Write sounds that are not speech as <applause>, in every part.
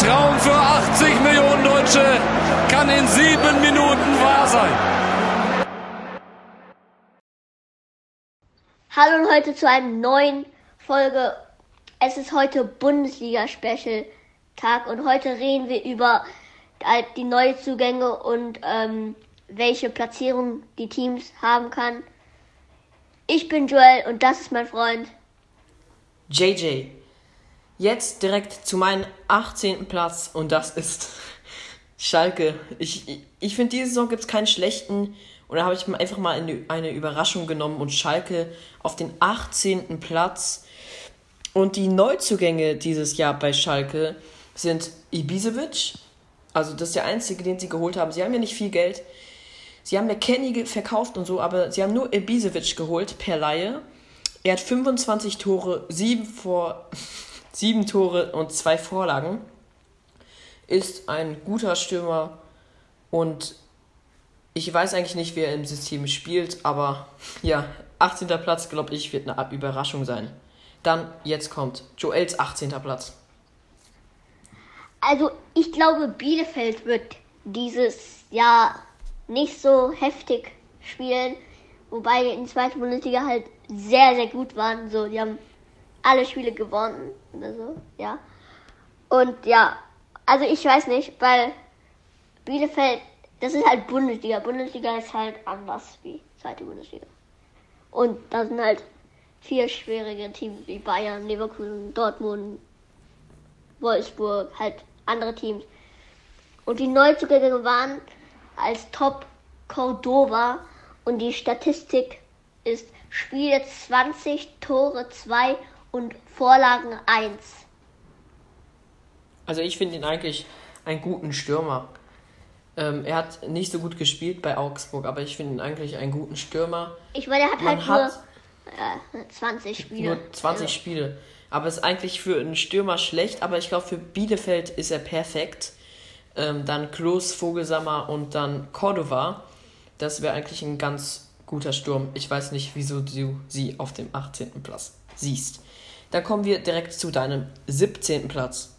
Traum für 80 Millionen Deutsche kann in sieben Minuten wahr sein. Hallo und heute zu einer neuen Folge. Es ist heute Bundesliga-Special-Tag und heute reden wir über die Neuzugänge und ähm, welche Platzierung die Teams haben kann. Ich bin Joel und das ist mein Freund JJ. Jetzt direkt zu meinem 18. Platz und das ist <laughs> Schalke. Ich, ich, ich finde, diese Saison gibt es keinen schlechten und da habe ich einfach mal eine, Überraschung genommen und Schalke auf den 18. Platz. Und die Neuzugänge dieses Jahr bei Schalke sind Ibisevic, also das ist der einzige, den sie geholt haben. Sie haben ja nicht viel Geld. Sie haben McKenny verkauft und so, aber sie haben nur Ibisevic geholt per Laie. Er hat 25 Tore, 7, vor, <laughs> 7 Tore und 2 Vorlagen. Ist ein guter Stürmer und ich weiß eigentlich nicht, wer im System spielt, aber ja, 18. Platz, glaube ich, wird eine Überraschung sein. Dann, jetzt kommt Joels 18. Platz. Also, ich glaube, Bielefeld wird dieses Jahr nicht so heftig spielen, wobei die in der zweiten Bundesliga halt sehr, sehr gut waren. So, die haben alle Spiele gewonnen oder so, ja. Und ja, also ich weiß nicht, weil Bielefeld, das ist halt Bundesliga. Bundesliga ist halt anders wie zweite Bundesliga. Und da sind halt vier schwierige Teams wie Bayern, Leverkusen, Dortmund, Wolfsburg, halt andere Teams. Und die Neuzugänge waren als Top Cordova und die Statistik ist Spiele 20, Tore 2 und Vorlagen 1. Also ich finde ihn eigentlich einen guten Stürmer. Ähm, er hat nicht so gut gespielt bei Augsburg, aber ich finde ihn eigentlich einen guten Stürmer. Ich meine, er hat Man halt nur äh, 20 Spiele. Nur 20 also. Spiele. Aber ist eigentlich für einen Stürmer schlecht, aber ich glaube, für Bielefeld ist er perfekt. Ähm, dann Klos, Vogelsammer und dann Cordova. Das wäre eigentlich ein ganz guter Sturm. Ich weiß nicht, wieso du sie auf dem 18. Platz siehst. Dann kommen wir direkt zu deinem 17. Platz.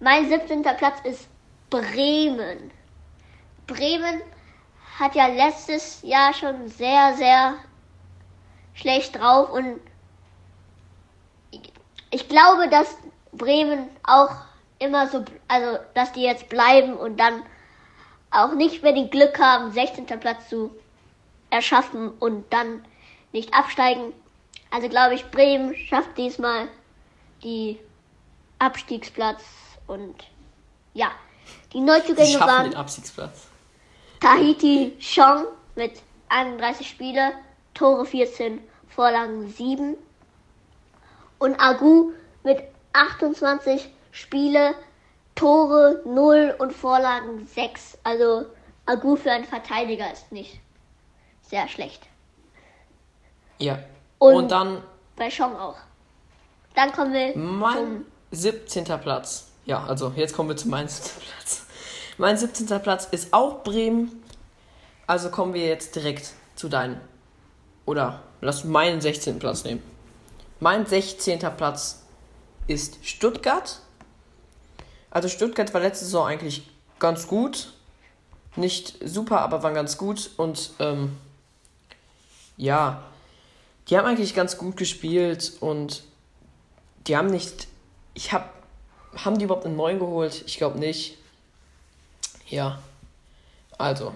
Mein 17. Platz ist Bremen. Bremen hat ja letztes Jahr schon sehr, sehr schlecht drauf und ich glaube, dass Bremen auch immer so, also dass die jetzt bleiben und dann auch nicht mehr den Glück haben, 16. Platz zu erschaffen und dann nicht absteigen. Also glaube ich, Bremen schafft diesmal die Abstiegsplatz und ja, die Neuzugänge waren den Abstiegsplatz. Tahiti Chong mit 31 Spiele, Tore 14, Vorlagen 7 und Agu mit 28 Spiele, Tore 0 und Vorlagen 6. Also Agu für einen Verteidiger ist nicht sehr schlecht. Ja. Und, und dann. Bei Chong auch. Dann kommen wir. Mein zum 17. Platz. Ja, also jetzt kommen wir zu meinem 17. Platz. Mein 17. Platz ist auch Bremen. Also kommen wir jetzt direkt zu deinem. Oder lass meinen 16. Platz nehmen. Mein 16. Platz ist Stuttgart. Also Stuttgart war letzte Saison eigentlich ganz gut. Nicht super, aber waren ganz gut. Und ähm, ja, die haben eigentlich ganz gut gespielt und die haben nicht. Ich hab. Haben die überhaupt einen neuen geholt? Ich glaube nicht. Ja. Also.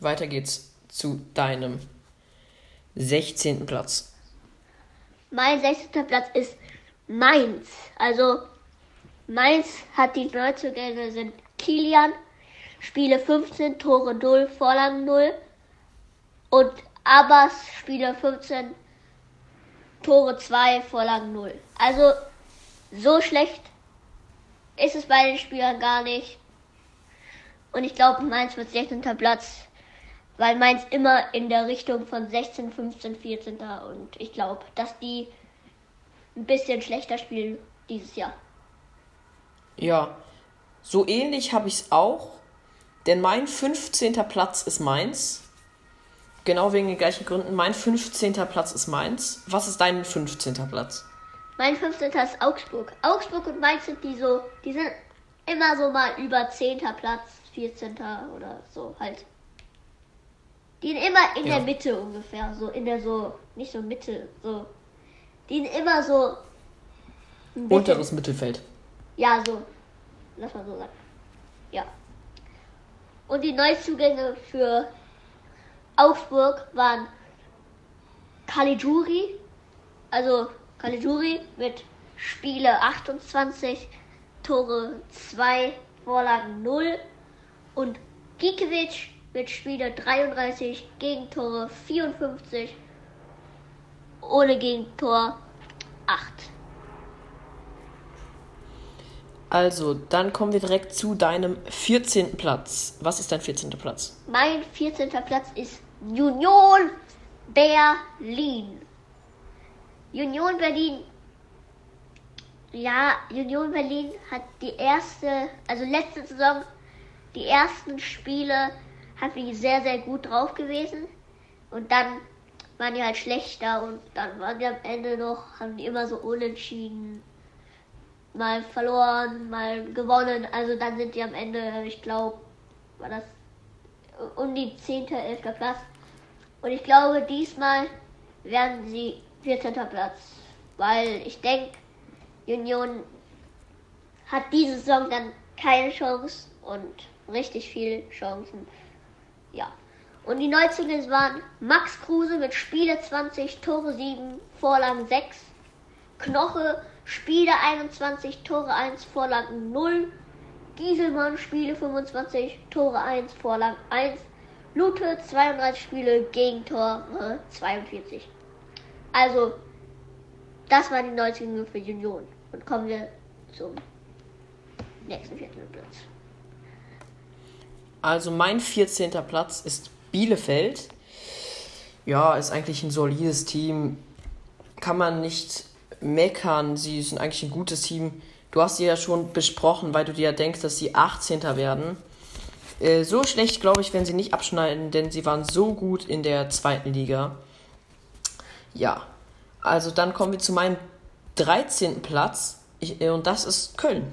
Weiter geht's zu deinem 16. Platz. Mein 16. Platz ist Mainz. Also Mainz hat die Neuzugänge sind Kilian, Spiele 15, Tore 0, Vorlagen 0 und Abbas, Spiele 15, Tore 2, Vorlagen 0. Also so schlecht ist es bei den Spielern gar nicht. Und ich glaube, Mainz wird 16. Platz weil Mainz immer in der Richtung von 16, 15, 14. und ich glaube, dass die ein bisschen schlechter spielen dieses Jahr. Ja, so ähnlich habe ich es auch, denn mein 15. Platz ist Mainz. Genau wegen den gleichen Gründen. Mein 15. Platz ist Mainz. Was ist dein 15. Platz? Mein 15. ist Augsburg. Augsburg und Mainz sind die so, die sind immer so mal über 10. Platz, 14. oder so halt. Die sind immer in Ja. der Mitte ungefähr, so in der so, nicht so Mitte, so. Die sind immer so. Unteres Mittelfeld. Ja, so. Lass mal so sagen. Ja. Und die Neuzugänge für Augsburg waren Caligiuri, also Caligiuri mit Spiele 28, Tore 2, Vorlagen 0 und Gikiewicz mit Spiele 33, Gegentore 54, ohne Gegentor 8. Also, dann kommen wir direkt zu deinem 14. Platz. Was ist dein 14. Platz? Mein 14. Platz ist Union Berlin. Union Berlin. Ja, Union Berlin hat die erste, also letzte Saison, die ersten Spiele hat die sehr, sehr gut drauf gewesen. Und dann waren die halt schlechter und dann waren die am Ende noch, haben die immer so unentschieden mal verloren, mal gewonnen. Also dann sind die am Ende, ich glaube, war das um die 10., 11. Platz. Und ich glaube, diesmal werden sie 14. Platz. Weil ich denke, Union hat diese Saison dann keine Chance und richtig viele Chancen. Ja. Und die Neuzugänge waren Max Kruse mit Spiele 20, Tore 7, Vorlagen 6. Knoche, Spiele 21, Tore 1, Vorlagen 0. Gieselmann, Spiele 25, Tore 1, Vorlagen 1. Lute, 32 Spiele, Gegentore 42. Also, das waren die Neuzugänge für Union. Und kommen wir zum nächsten vierten Platz. Also, mein 14. Platz ist Bielefeld. Ja, ist eigentlich ein solides Team. Kann man nicht meckern. Sie sind eigentlich ein gutes Team. Du hast sie ja schon besprochen, weil du dir ja denkst, dass sie 18. werden. Äh, so schlecht, glaube ich, werden sie nicht abschneiden, denn sie waren so gut in der zweiten Liga. Ja, also dann kommen wir zu meinem 13. Platz. Äh, und das ist Köln.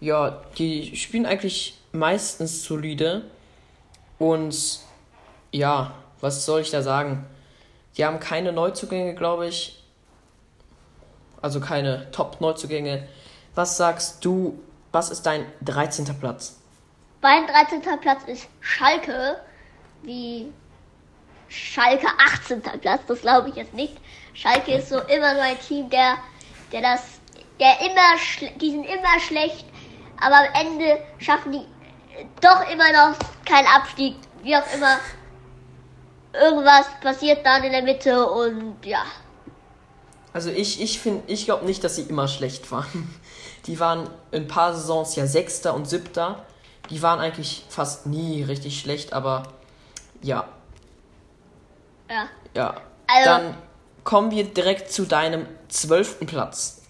Ja, die spielen eigentlich meistens solide. Und ja, was soll ich da sagen? Die haben keine Neuzugänge, glaube ich. Also keine Top-Neuzugänge. Was sagst du, was ist dein 13. Platz? Mein 13. Platz ist Schalke, wie Schalke 18. Platz, das glaube ich jetzt nicht. Schalke ist so immer so ein Team, der, der das, der immer, die sind immer schlecht, aber am Ende schaffen die äh, doch immer noch keinen Abstieg, wie auch immer. Irgendwas passiert dann in der Mitte und ja. Also ich, ich finde, ich glaube nicht, dass sie immer schlecht waren. Die waren in ein paar Saisons ja Sechster und Siebter. Die waren eigentlich fast nie richtig schlecht, aber ja, Ja. ja. Also- Dann kommen wir direkt zu deinem zwölften Platz.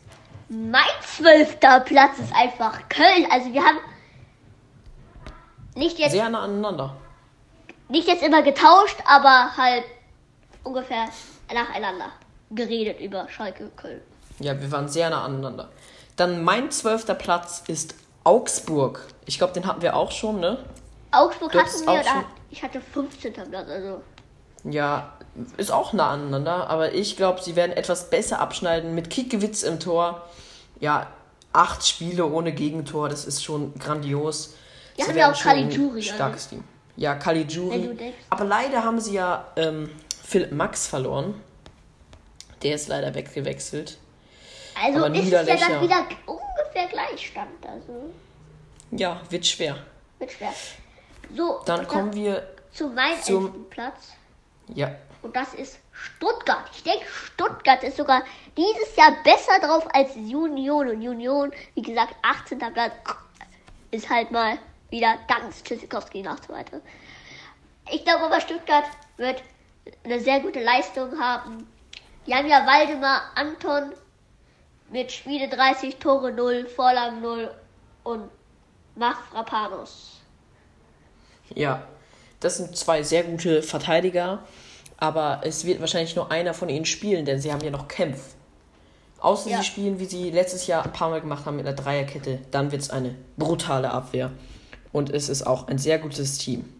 Mein zwölfter Platz ist einfach Köln. Also wir haben nicht jetzt Sehr nah aneinander. nicht jetzt immer getauscht, aber halt ungefähr nacheinander geredet über Schalke Köln. Ja, wir waren sehr nah aneinander. Dann mein zwölfter Platz ist Augsburg. Ich glaube, den hatten wir auch schon, ne? Augsburg Du hatten wir, auch schon- ich hatte 15. Platz, also Ja, ist auch nah aneinander, aber ich glaube, sie werden etwas besser abschneiden mit Kiekewitz im Tor. Ja, acht Spiele ohne Gegentor, das ist schon grandios. Ja, sie haben werden auch Caligiuri, starkes Team. Ja, Caligiuri. Aber leider haben sie ja ähm, Philipp Max verloren. Der ist leider weggewechselt. Also Aber ist ja dann wieder ungefähr Gleichstand, also Ja, wird schwer. wird schwer. So, Dann kommen wir zu meinem zum- Platz. Ja, Und das ist Stuttgart. Ich denke, Stuttgart ist sogar dieses Jahr besser drauf als Union. Und Union, wie gesagt, 18. Platz ist halt mal wieder ganz Tschüssikowski nach so weiter. Ich glaube aber, Stuttgart wird eine sehr gute Leistung haben. Die haben ja Waldemar Anton mit Spiele 30, Tore 0, Vorlagen 0 und Mafrapanos. ja. Das sind zwei sehr gute Verteidiger, aber es wird wahrscheinlich nur einer von ihnen spielen, denn sie haben ja noch Kempf. Außer Ja. sie spielen, wie sie letztes Jahr ein paar Mal gemacht haben mit einer Dreierkette, dann wird es eine brutale Abwehr. Und es ist auch ein sehr gutes Team.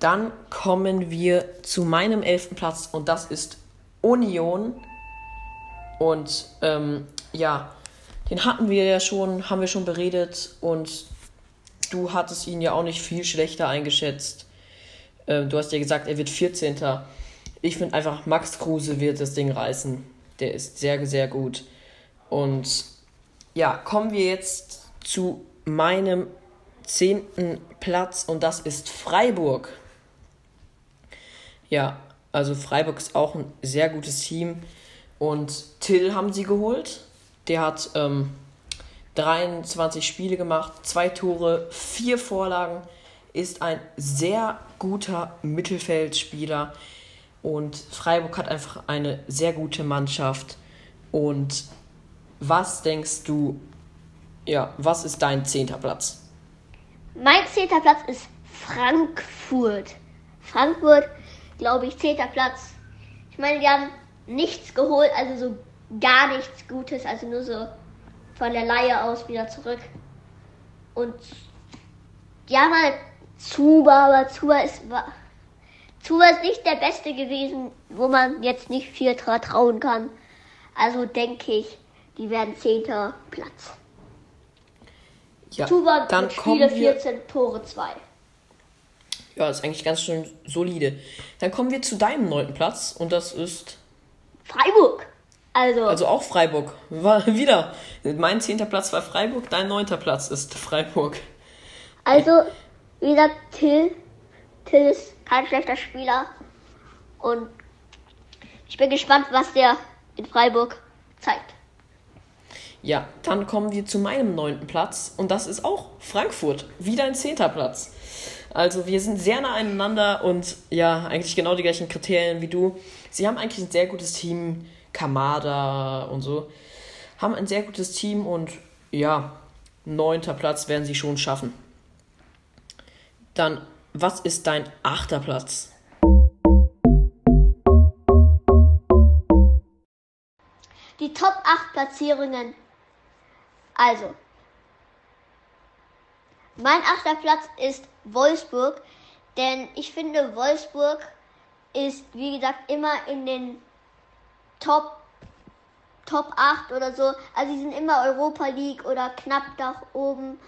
Dann kommen wir zu meinem elften Platz und das ist Union. Und ähm, ja, den hatten wir ja schon, haben wir schon beredet und du hattest ihn ja auch nicht viel schlechter eingeschätzt. Ähm, du hast ja gesagt, er wird 14. Ich finde einfach, Max Kruse wird das Ding reißen. Der ist sehr, sehr gut. Und ja, kommen wir jetzt zu meinem zehnten Platz und das ist Freiburg. Ja, also Freiburg ist auch ein sehr gutes Team. Und Till haben sie geholt. Der hat ähm, 23 Spiele gemacht, zwei Tore, vier Vorlagen, ist ein sehr guter Mittelfeldspieler. Und Freiburg hat einfach eine sehr gute Mannschaft. Und was denkst du, ja, was ist dein zehnter Platz? Mein zehnter Platz ist Frankfurt. Frankfurt, glaube ich, zehnter Platz. Ich meine, die haben nichts geholt, also so gar nichts Gutes, also nur so von der Laie aus wieder zurück. Und die haben halt Zuba, aber Zuba ist, wa- Zuba ist nicht der Beste gewesen, wo man jetzt nicht viel tra- trauen kann. Also denke ich, die werden zehnter Platz. Ja, Zuba dann mit Spiele wir 14, Tore 2. Ja, ist eigentlich ganz schön solide. Dann kommen wir zu deinem neunten Platz und das ist Freiburg. Also, also auch Freiburg. War <laughs> wieder. Mein zehnter Platz war Freiburg, dein neunter Platz ist Freiburg. also wie gesagt, Till, Till ist kein schlechter Spieler. Und ich bin gespannt, was der in Freiburg zeigt. Ja, dann kommen wir zu meinem neunten Platz und das ist auch Frankfurt. Wieder ein zehnter Platz. Also wir sind sehr nah aneinander und ja, eigentlich genau die gleichen Kriterien wie du. Sie haben eigentlich ein sehr gutes Team, Kamada und so. Haben ein sehr gutes Team und ja, neunter Platz werden sie schon schaffen. Dann, was ist dein achter Platz? Die Top 8 Platzierungen. Also, mein achter Platz ist Wolfsburg, denn ich finde, Wolfsburg ist, wie gesagt, immer in den Top, Top 8 oder so. Also, sie sind immer Europa League oder knapp da oben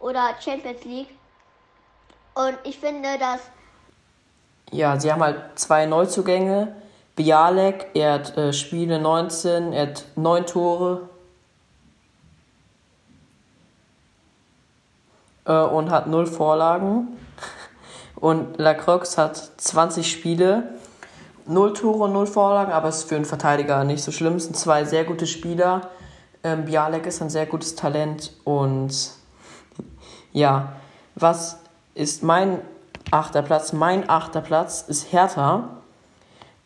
oder Champions League. Und ich finde, dass Ja, sie haben halt zwei Neuzugänge. Bialek, er hat äh, Spiele 19, er hat 9 Tore. Äh, und hat 0 Vorlagen. Und Lacroix hat 20 Spiele, 0 Tore und 0 Vorlagen, aber ist für einen Verteidiger nicht so schlimm. Es sind zwei sehr gute Spieler. Ähm, Bialek ist ein sehr gutes Talent und ja, was ist mein achter Platz? Mein achter Platz ist Hertha.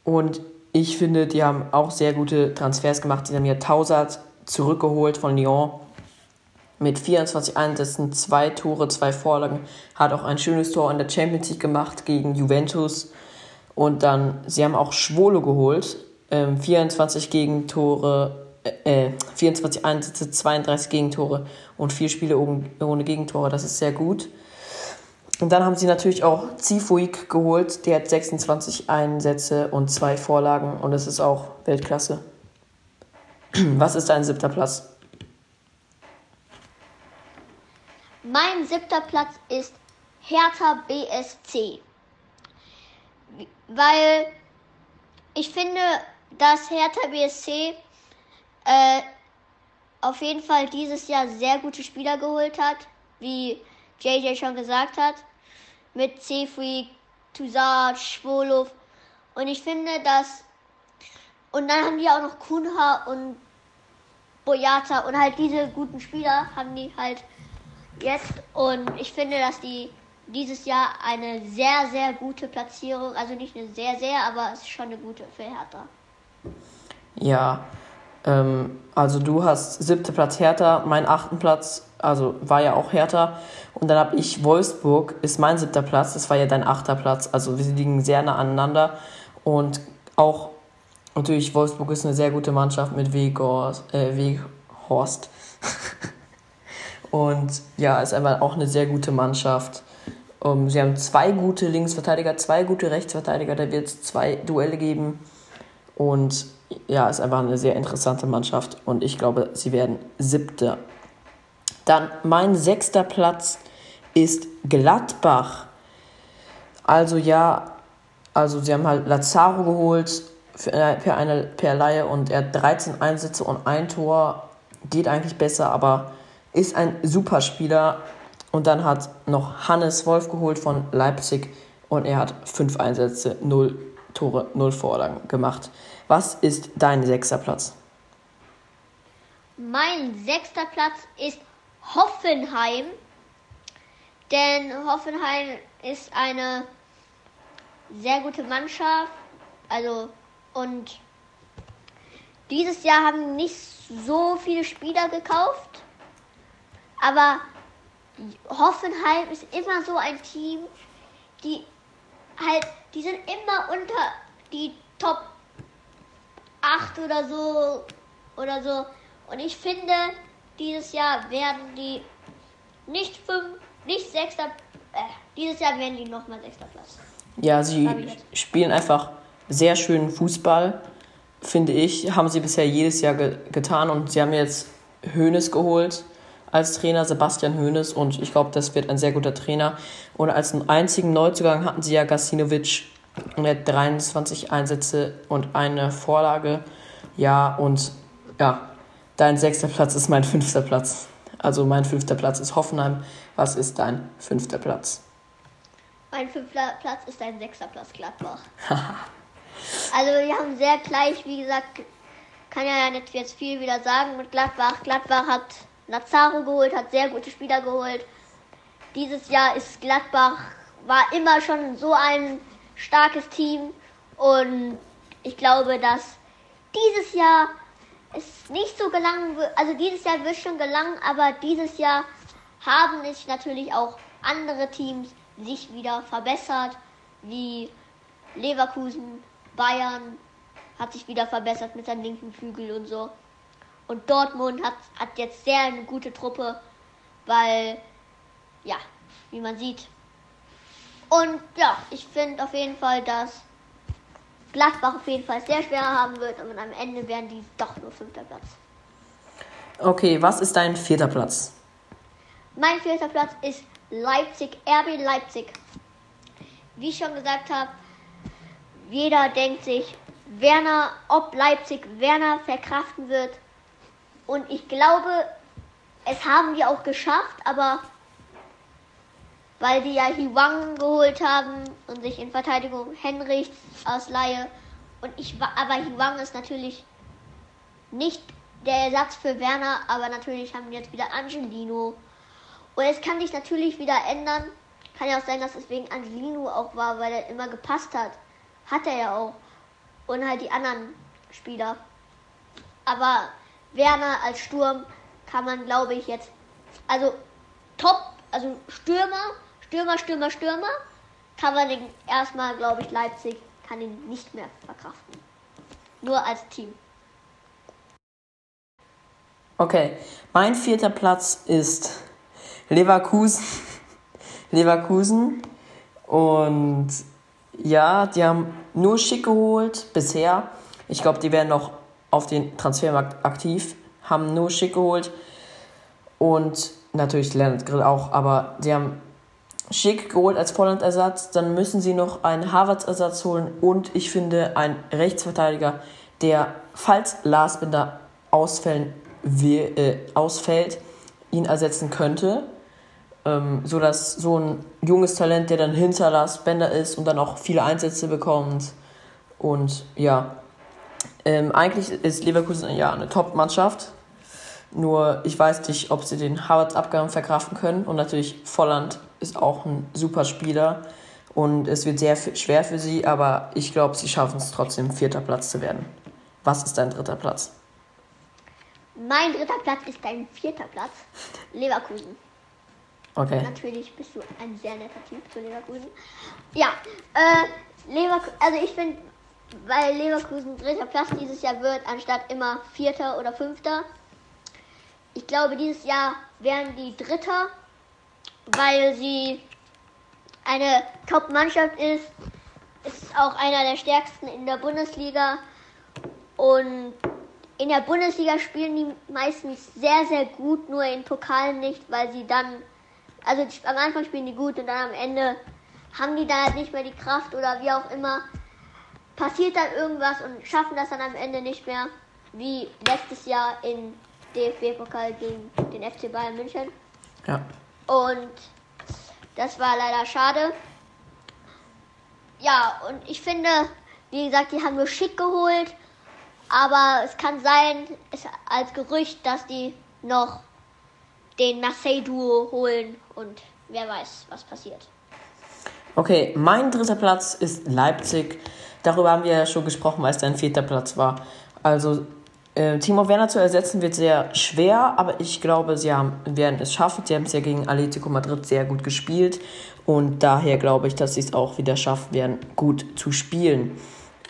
Und ich finde, die haben auch sehr gute Transfers gemacht. Die haben ja Tausert zurückgeholt von Lyon. Mit 24 Einsätzen, zwei Tore, zwei Vorlagen. Hat auch ein schönes Tor in der Champions League gemacht gegen Juventus. Und dann, sie haben auch Schwolo geholt. Ähm, 24 Gegentore, äh, 24 Einsätze, 32 Gegentore und vier Spiele ohne, Gegentore. Das ist sehr gut. Und dann haben sie natürlich auch Zifuik geholt. Der hat 26 Einsätze und zwei Vorlagen und das ist auch Weltklasse. <clears throat> Was ist dein siebter Platz? Mein siebter Platz ist Hertha BSC. Weil ich finde, dass Hertha BSC äh, auf jeden Fall dieses Jahr sehr gute Spieler geholt hat, wie JJ schon gesagt hat, mit Cefri, Toussaint, Schwolow. Und ich finde, dass. Und dann haben die auch noch Kunha und Boyata und halt diese guten Spieler haben die halt jetzt und ich finde, dass die dieses Jahr eine sehr, sehr gute Platzierung, also nicht eine sehr, sehr, aber es ist schon eine gute für Hertha. Ja, ähm, also du hast siebter Platz Hertha, mein achten Platz, also war ja auch Hertha. Und dann habe ich Wolfsburg, ist mein siebter Platz, das war ja dein achter Platz. Also wir liegen sehr nah aneinander. Und auch natürlich, Wolfsburg ist eine sehr gute Mannschaft mit Weghorst. Äh, Weghorst. <laughs> Und ja, ist einfach auch eine sehr gute Mannschaft. Um, ähm, sie haben zwei gute Linksverteidiger, zwei gute Rechtsverteidiger. Da wird es zwei Duelle geben. Und ja, ist einfach eine sehr interessante Mannschaft. Und ich glaube, sie werden siebter. Dann mein sechster Platz ist Gladbach. Also ja, also sie haben halt Lazaro geholt für, per, eine, per Laie und er hat 13 Einsätze und ein Tor. Geht eigentlich besser, aber ist ein super Spieler. Und dann hat noch Hannes Wolf geholt von Leipzig und er hat fünf Einsätze, null Tore, null Vorlagen gemacht. Was ist dein sechster Platz? Mein sechster Platz ist Hoffenheim. Denn Hoffenheim ist eine sehr gute Mannschaft. Also, und dieses Jahr haben nicht so viele Spieler gekauft. Aber Hoffenheim ist immer so ein Team, die halt, die sind immer unter die Top 8 oder so oder so. Und ich finde, dieses Jahr werden die nicht 5, nicht 6. Äh, dieses Jahr werden die nochmal 6. Platz. Ja, sie spielen einfach sehr schönen Fußball, finde ich. Haben sie bisher jedes Jahr ge getan und sie haben jetzt Hoeneß geholt als Trainer, Sebastian Hoeneß und ich glaube, das wird ein sehr guter Trainer. Und als einzigen Neuzugang hatten sie ja Gasinovic und er hat 23 Einsätze und eine Vorlage. Ja, und ja, dein sechster Platz ist mein fünfter Platz. Also mein fünfter Platz ist Hoffenheim. Was ist dein fünfter Platz? Mein fünfter Platz ist dein sechster Platz, Gladbach. <laughs> also wir haben sehr gleich, wie gesagt, kann ja nicht jetzt viel wieder sagen mit Gladbach. Gladbach hat Lazaro geholt, hat sehr gute Spieler geholt. Dieses Jahr ist Gladbach, war immer schon so ein starkes Team und ich glaube, dass dieses Jahr es nicht so gelangen wird, also dieses Jahr wird schon gelangen, aber dieses Jahr haben sich natürlich auch andere Teams sich wieder verbessert, wie Leverkusen, Bayern hat sich wieder verbessert mit seinem linken Flügel und so. Und Dortmund hat, hat jetzt sehr eine gute Truppe, weil, ja, wie man sieht. Und ja, ich finde auf jeden Fall, dass Gladbach auf jeden Fall sehr schwer haben wird und am Ende werden die doch nur fünfter Platz. Okay, was ist dein vierter Platz? Mein vierter Platz ist Leipzig, RB Leipzig. Wie ich schon gesagt habe, jeder denkt sich, Werner, ob Leipzig Werner verkraften wird, und ich glaube, es haben die auch geschafft, aber weil die ja Hiwang geholt haben und sich in Verteidigung Henrichs aus Laie. Und ich aber Hiwang ist natürlich nicht der Ersatz für Werner, aber natürlich haben wir jetzt wieder Angelino. Und es kann sich natürlich wieder ändern. Kann ja auch sein, dass es wegen Angelino auch war, weil er immer gepasst hat. Hat er ja auch. Und halt die anderen Spieler. Aber Werner als Sturm kann man, glaube ich, jetzt. Also top, also Stürmer, Stürmer, Stürmer, Stürmer, kann man den erstmal, glaube ich, Leipzig kann ihn nicht mehr verkraften. Nur als Team. Okay, mein vierter Platz ist Leverkusen. <laughs> Leverkusen. Und ja, die haben nur schick geholt bisher. Ich glaube, die werden noch auf den Transfermarkt aktiv, haben nur Schick geholt und natürlich Leonard Grill auch, aber sie haben Schick geholt als Volland-Ersatz, dann müssen sie noch einen Harvards-Ersatz holen und ich finde einen Rechtsverteidiger, der, falls Lars Bender ausfällen äh, ausfällt, ihn ersetzen könnte, ähm, sodass so ein junges Talent, der dann hinter Lars Bender ist und dann auch viele Einsätze bekommt und ja, ähm, eigentlich ist Leverkusen ja eine Top-Mannschaft. Nur ich weiß nicht, ob sie den Harvards-Abgang verkraften können. Und natürlich Volland ist auch ein super Spieler. Und es wird sehr schwer für sie, aber ich glaube, sie schaffen es trotzdem, vierter Platz zu werden. Was ist dein dritter Platz? Mein dritter Platz ist dein vierter Platz. Leverkusen. Okay. Natürlich bist du ein sehr netter Typ zu Leverkusen. Ja, äh, Leverkusen, also ich finde weil Leverkusen dritter Platz dieses Jahr wird, anstatt immer vierter oder fünfter. Ich glaube, dieses Jahr werden die Dritter, weil sie eine Top-Mannschaft ist. Ist auch einer der stärksten in der Bundesliga. Und in der Bundesliga spielen die meistens sehr, sehr gut, nur in Pokalen nicht, weil sie dann, also am Anfang spielen die gut und dann am Ende haben die da halt nicht mehr die Kraft oder wie auch immer. Passiert dann irgendwas und schaffen das dann am Ende nicht mehr, wie letztes Jahr in DFB-Pokal gegen den FC Bayern München. Ja. Und das war leider schade. Ja, und ich finde, wie gesagt, die haben nur schick geholt. Aber es kann sein, es, als Gerücht, dass die noch den Marseille-Duo holen und wer weiß, was passiert. Okay, mein dritter Platz ist Leipzig. Darüber haben wir ja schon gesprochen, weil es dein vierter Platz war. Also äh, Timo Werner zu ersetzen wird sehr schwer, aber ich glaube, sie haben, werden es schaffen. Sie haben es ja gegen Atletico Madrid sehr gut gespielt und daher glaube ich, dass sie es auch wieder schaffen werden, gut zu spielen.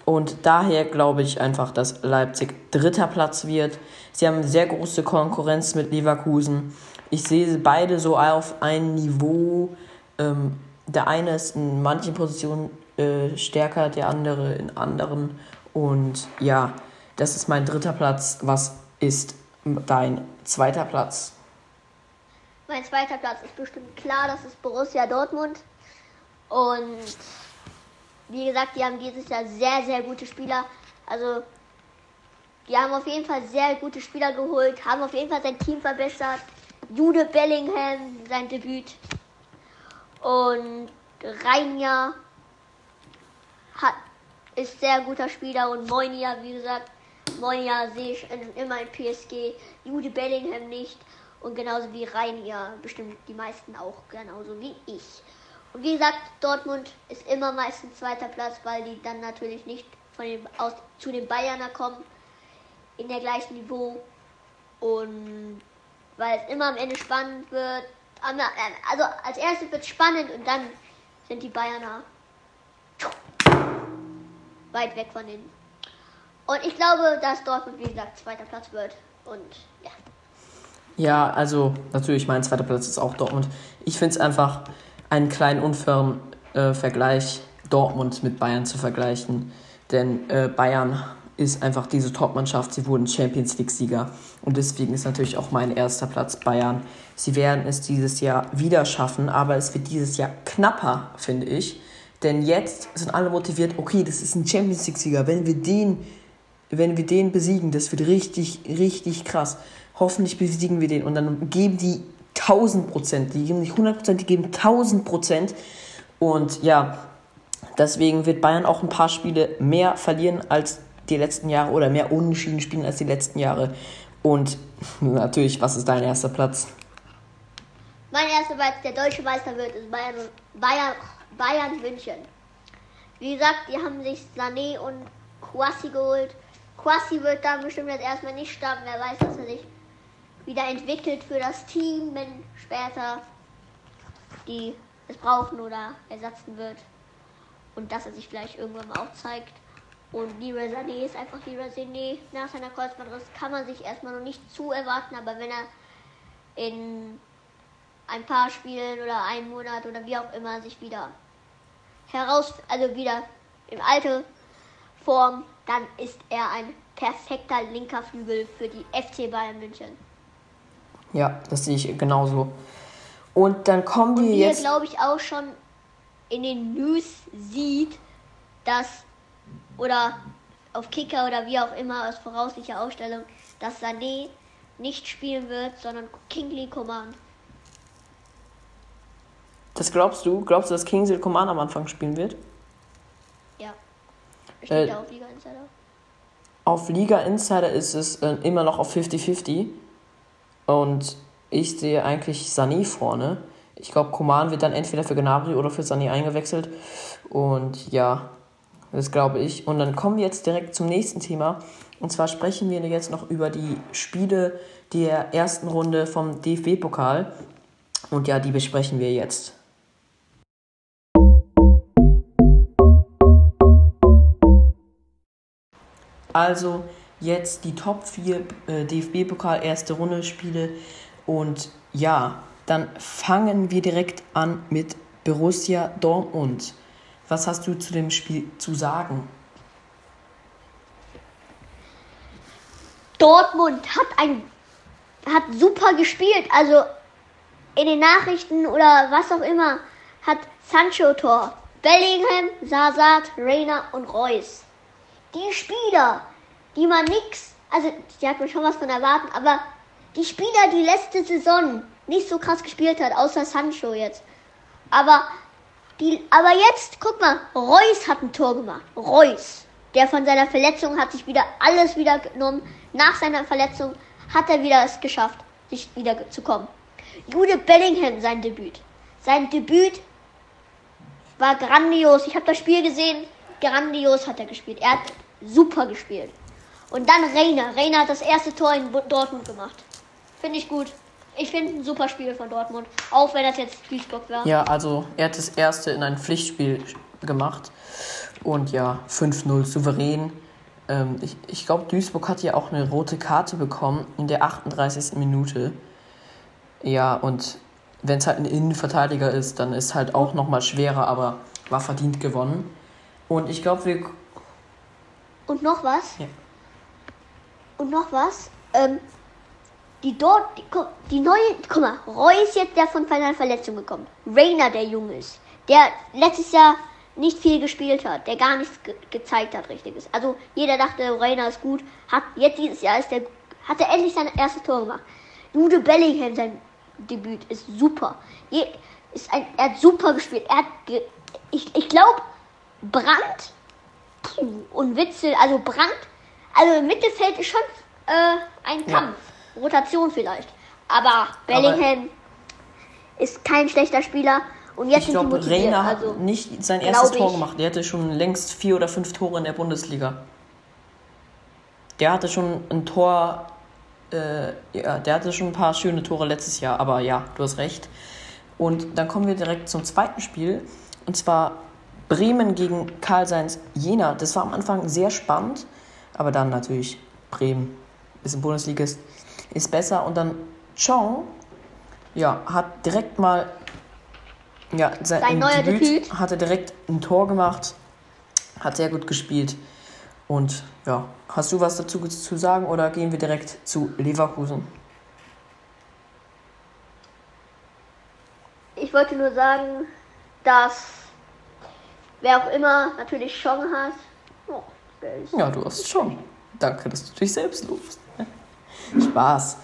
Und daher glaube ich einfach, dass Leipzig dritter Platz wird. Sie haben sehr große Konkurrenz mit Leverkusen. Ich sehe beide so auf ein Niveau. Ähm, der eine ist in manchen Positionen äh, stärker, der andere in anderen. Und ja, das ist mein dritter Platz. Was ist dein zweiter Platz? Mein zweiter Platz ist bestimmt klar, das ist Borussia Dortmund. Und wie gesagt, die haben dieses Jahr sehr, sehr gute Spieler. Also, die haben auf jeden Fall sehr gute Spieler geholt, haben auf jeden Fall sein Team verbessert. Jude Bellingham, sein Debüt. Und Reinja hat, ist sehr guter Spieler und Moinia, wie gesagt, Moinia sehe ich immer in PSG, Jude Bellingham nicht und genauso wie Reinja bestimmt die meisten auch genauso wie ich. Und wie gesagt, Dortmund ist immer meistens zweiter Platz, weil die dann natürlich nicht von den, aus, zu den Bayerner kommen in der gleichen Niveau. Und weil es immer am Ende spannend wird. Also als erstes wird es spannend und dann sind die Bayerner weit weg von denen. Und ich glaube, dass Dortmund, wie gesagt, zweiter Platz wird. Und ja. Ja, also natürlich, mein zweiter Platz ist auch Dortmund. Ich finde es einfach einen kleinen unfairen äh, Vergleich, Dortmund mit Bayern zu vergleichen. Denn äh, Bayern ist einfach diese Top-Mannschaft. Sie wurden Champions League-Sieger. Und deswegen ist natürlich auch mein erster Platz Bayern. Sie werden es dieses Jahr wieder schaffen, aber es wird dieses Jahr knapper, finde ich. Denn jetzt sind alle motiviert, okay, das ist ein Champions League-Sieger. Wenn wir den, wenn wir den besiegen, das wird richtig, richtig krass. Hoffentlich besiegen wir den. Und dann geben die 1000 Prozent. Die geben nicht 100 Prozent, die geben 1000 Prozent. Und ja, deswegen wird Bayern auch ein paar Spiele mehr verlieren als die letzten Jahre oder mehr unentschieden spielen als die letzten Jahre. Und natürlich, was ist dein erster Platz? Mein erster Platz, der deutsche Meister wird, ist Bayern, Bayern, Bayern München. Wie gesagt, die haben sich Sané und Kwasi geholt. Kwasi wird dann bestimmt jetzt erstmal nicht starten. Wer weiß, dass er sich wieder entwickelt für das Team, wenn später die es brauchen oder ersetzen wird. Und dass er sich vielleicht irgendwann mal auch zeigt. Und Leroy Sané ist einfach Leroy Sané. Nach seiner Kreuzbandriss kann man sich erstmal noch nicht zu erwarten, aber wenn er in ein paar Spielen oder einen Monat oder wie auch immer sich wieder heraus, also wieder im alte Form, dann ist er ein perfekter linker Flügel für die FC Bayern München. Ja, das sehe ich genauso. Und dann kommen wir Und jetzt. glaube ich, auch schon in den News sieht, dass, oder auf Kicker oder wie auch immer aus voraussichtlicher Ausstellung, dass Sané nicht spielen wird, sondern Kingsley Coman. Das glaubst du? Glaubst du, dass Kingsley Coman am Anfang spielen wird? Ja. Steht äh, auf Liga Insider? Auf Liga Insider ist es äh, immer noch auf 50-50. Und ich sehe eigentlich Sani vorne. Ich glaube, Koman wird dann entweder für Gnabry oder für Sani eingewechselt. Und ja, das glaube ich. Und dann kommen wir jetzt direkt zum nächsten Thema. Und zwar sprechen wir jetzt noch über die Spiele der ersten Runde vom DFB-Pokal. Und ja, die besprechen wir jetzt. Also jetzt die Top 4 äh, DFB-Pokal erste Runde Spiele. Und ja, dann fangen wir direkt an mit Borussia Dortmund. Was hast du zu dem Spiel zu sagen? Dortmund hat ein hat super gespielt. Also in den Nachrichten oder was auch immer hat Sancho Tor, Bellingham, Sasat, Reina und Reus. Die Spieler, die man nix, also die hat man schon was von erwarten, aber die Spieler, die letzte Saison nicht so krass gespielt hat, außer Sancho jetzt. Aber die, aber jetzt, guck mal, Reus hat ein Tor gemacht. Reus. Der von seiner Verletzung hat sich wieder alles wieder genommen. Nach seiner Verletzung hat er wieder es geschafft, sich wieder zu kommen. Jude Bellingham sein Debüt. Sein Debüt war grandios. Ich habe das Spiel gesehen. Grandios hat er gespielt. Er hat super gespielt. Und dann Reiner. Reiner hat das erste Tor in Dortmund gemacht. Finde ich gut. Ich finde ein super Spiel von Dortmund. Auch wenn das jetzt Duisburg war. Ja, also er hat das erste in ein Pflichtspiel gemacht. Und ja, 5-0 souverän. Ähm, ich ich glaube, Duisburg hat ja auch eine rote Karte bekommen in der 38. Minute. Ja, und wenn es halt ein Innenverteidiger ist, dann ist halt auch nochmal schwerer, aber war verdient gewonnen. Und ich glaube, wir. Und noch was? Ja. Und noch was? Ähm, die dort, die, die neue, guck mal, Roy ist jetzt der von seiner Verletzung gekommen. Rainer, der Junge ist, der letztes Jahr nicht viel gespielt hat, der gar nichts ge gezeigt hat, richtiges. Also jeder dachte, Rainer ist gut, hat jetzt dieses Jahr ist der, hat er endlich sein erstes Tor gemacht. Jude Bellingham, sein Debüt ist super. Je, ist ein, er hat super gespielt. Er hat, ge, ich, ich glaube, Brandt und Witzel, also Brandt, also im Mittelfeld ist schon äh, ein Kampf. Ja. Rotation vielleicht. Aber Bellingham Aber ist kein schlechter Spieler. Und jetzt ich glaube, Reiner hat also, nicht sein erstes Tor gemacht. Der hatte schon längst vier oder fünf Tore in der Bundesliga. Der hatte schon ein Tor, äh, ja, der hatte schon ein paar schöne Tore letztes Jahr, aber ja, du hast recht. Und dann kommen wir direkt zum zweiten Spiel. Und zwar Bremen gegen Karl Seins Jena. Das war am Anfang sehr spannend, aber dann natürlich Bremen ist im Bundesliga ist, ist besser. Und dann Chong ja, hat direkt mal ja, sein, sein neuer Debüt, Debüt hat er direkt ein Tor gemacht, hat sehr gut gespielt. Und ja, hast du was dazu zu sagen oder gehen wir direkt zu Leverkusen? Ich wollte nur sagen, dass wer auch immer natürlich Chong hat. Ja, du hast schon. Danke, dass du dich selbst lobst. Spaß.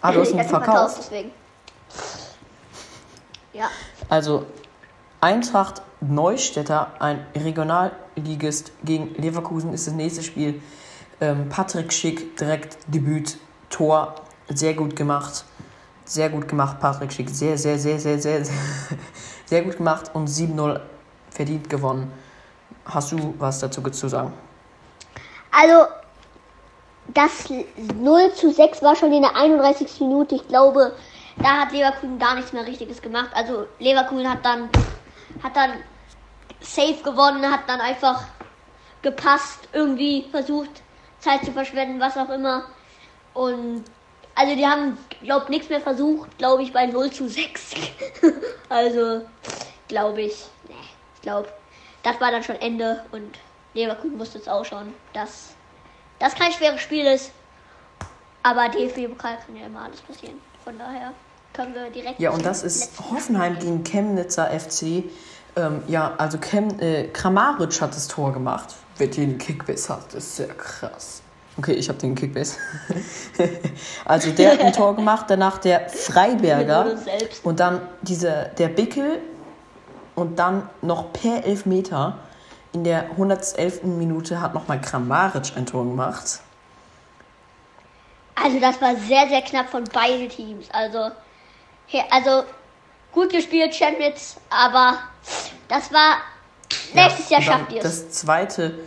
Ah, du hast ihn verkauft deswegen. Ja. Also Eintracht Neustädter, ein Regionalligist gegen Leverkusen ist das nächste Spiel. Ähm, Patrick Schick, direkt Debüt, Tor, sehr gut gemacht. Sehr gut gemacht, Patrick Schick. Sehr, sehr, sehr, sehr, sehr, sehr, <laughs> sehr gut gemacht und 7-0 verdient gewonnen. Hast du was dazu zu sagen? Also, das 0 zu 6 war schon in der 31. Minute. Ich glaube, da hat Leverkusen gar nichts mehr Richtiges gemacht. Also Leverkusen hat dann, hat dann safe gewonnen, hat dann einfach gepasst, irgendwie versucht, Zeit zu verschwenden, was auch immer. Und also die haben, glaube nichts mehr versucht, glaube ich, bei 0 zu 6. <laughs> also, glaube ich, ne, ich glaube, das war dann schon Ende und Leverkusen wusste es auch schon, dass das kein schweres Spiel ist. Aber DFB-Pokal kann ja immer alles passieren. Von daher können wir direkt. Ja, und das ist Hoffenheim gegen Chemnitzer FC. Ähm, ja, also Chem, äh, Kramaric hat das Tor gemacht. Wer den Kickbase hat, das ist sehr krass. Okay, ich habe den Kickbase. <laughs> also der hat ein Tor gemacht, danach der <laughs> Freiberger und dann dieser, der Bickel und dann noch per Elfmeter in der 111. Minute hat nochmal Kramaric ein Tor gemacht. Also das war sehr, sehr knapp von beiden Teams. Also also gut gespielt, Chemnitz, aber das war nächstes ja, Jahr schafft ihr es. Das zweite,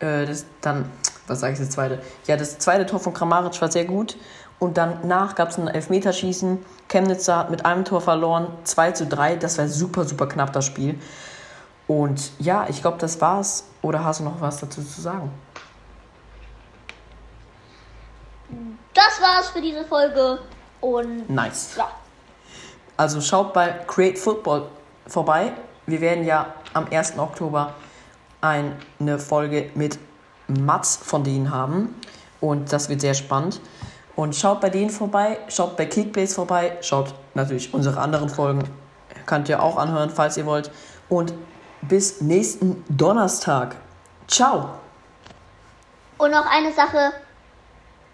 äh, das dann, was sage ich das zweite? Ja, das zweite Tor von Kramaric war sehr gut. Und danach gab es ein Elfmeterschießen. Chemnitzer hat mit einem Tor verloren, 2 zu 3. Das war super, super knapp, das Spiel. Und ja, ich glaube, das war's. Oder hast du noch was dazu zu sagen? Das war's für diese Folge. Und. Nice. Ja. Also schaut bei Create Football vorbei. Wir werden ja am 1. Oktober eine Folge mit Mats von denen haben. Und das wird sehr spannend. Und schaut bei denen vorbei, schaut bei Kickbase vorbei, schaut natürlich unsere anderen Folgen. Könnt ihr auch anhören, falls ihr wollt. Und bis nächsten Donnerstag. Ciao. Und noch eine Sache.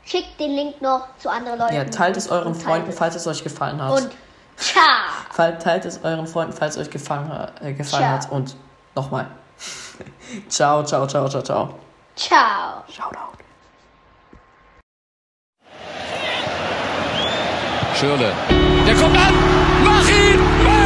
Schickt den Link noch zu anderen Leuten. Ja, teilt es euren Freunden, es. falls es euch gefallen hat. Und ciao. Teilt es euren Freunden, falls es euch gefallen, hat- äh, gefallen Ciao. hat. Und nochmal. <laughs> ciao, ciao, ciao, ciao, ciao. Ciao. Shoutout. Schürle. Der kommt an. Mach ihn. Mach